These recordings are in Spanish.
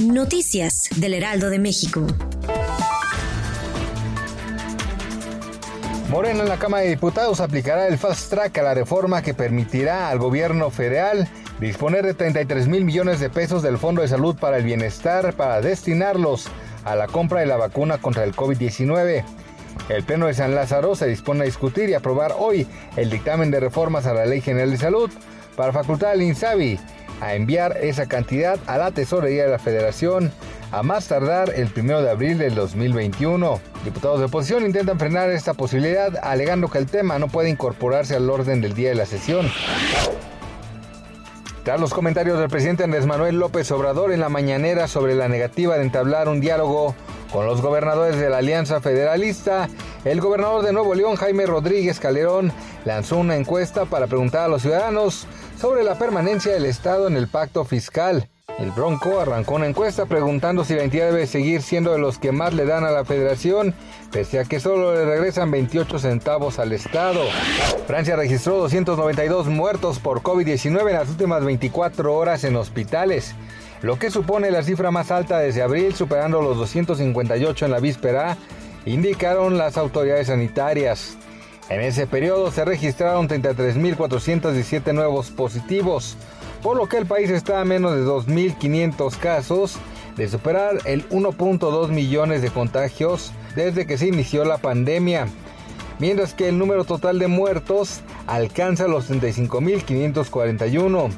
Noticias del Heraldo de México. Morena en la Cámara de Diputados aplicará el fast track a la reforma que permitirá al gobierno federal disponer de 33 mil millones de pesos del Fondo de Salud para el Bienestar para destinarlos a la compra de la vacuna contra el COVID-19. El Pleno de San Lázaro se dispone a discutir y aprobar hoy el dictamen de reformas a la Ley General de Salud para facultar al INSABI a enviar esa cantidad a la Tesorería de la Federación a más tardar el 1 de abril del 2021. Diputados de oposición intentan frenar esta posibilidad alegando que el tema no puede incorporarse al orden del día de la sesión. Tras los comentarios del presidente Andrés Manuel López Obrador en la mañanera sobre la negativa de entablar un diálogo con los gobernadores de la Alianza Federalista, el gobernador de Nuevo León, Jaime Rodríguez Calderón, lanzó una encuesta para preguntar a los ciudadanos sobre la permanencia del Estado en el pacto fiscal. El Bronco arrancó una encuesta preguntando si la entidad debe seguir siendo de los que más le dan a la federación, pese a que solo le regresan 28 centavos al Estado. Francia registró 292 muertos por COVID-19 en las últimas 24 horas en hospitales, lo que supone la cifra más alta desde abril, superando los 258 en la víspera, indicaron las autoridades sanitarias. En ese periodo se registraron 33.417 nuevos positivos, por lo que el país está a menos de 2.500 casos de superar el 1.2 millones de contagios desde que se inició la pandemia, mientras que el número total de muertos alcanza los 35.541.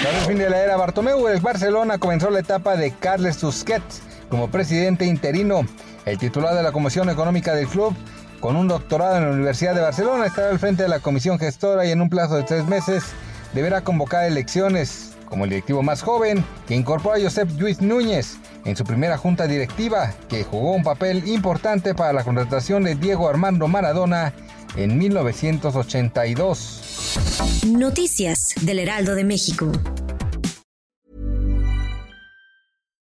Tras el fin de la era Bartomeu, el Barcelona comenzó la etapa de Carles Busquets como presidente interino. El titular de la Comisión Económica del club, con un doctorado en la Universidad de Barcelona, estará al frente de la comisión gestora y en un plazo de tres meses deberá convocar elecciones, como el directivo más joven, que incorpora a Josep Luis Núñez en su primera junta directiva, que jugó un papel importante para la contratación de Diego Armando Maradona en 1982. Noticias del Heraldo de México.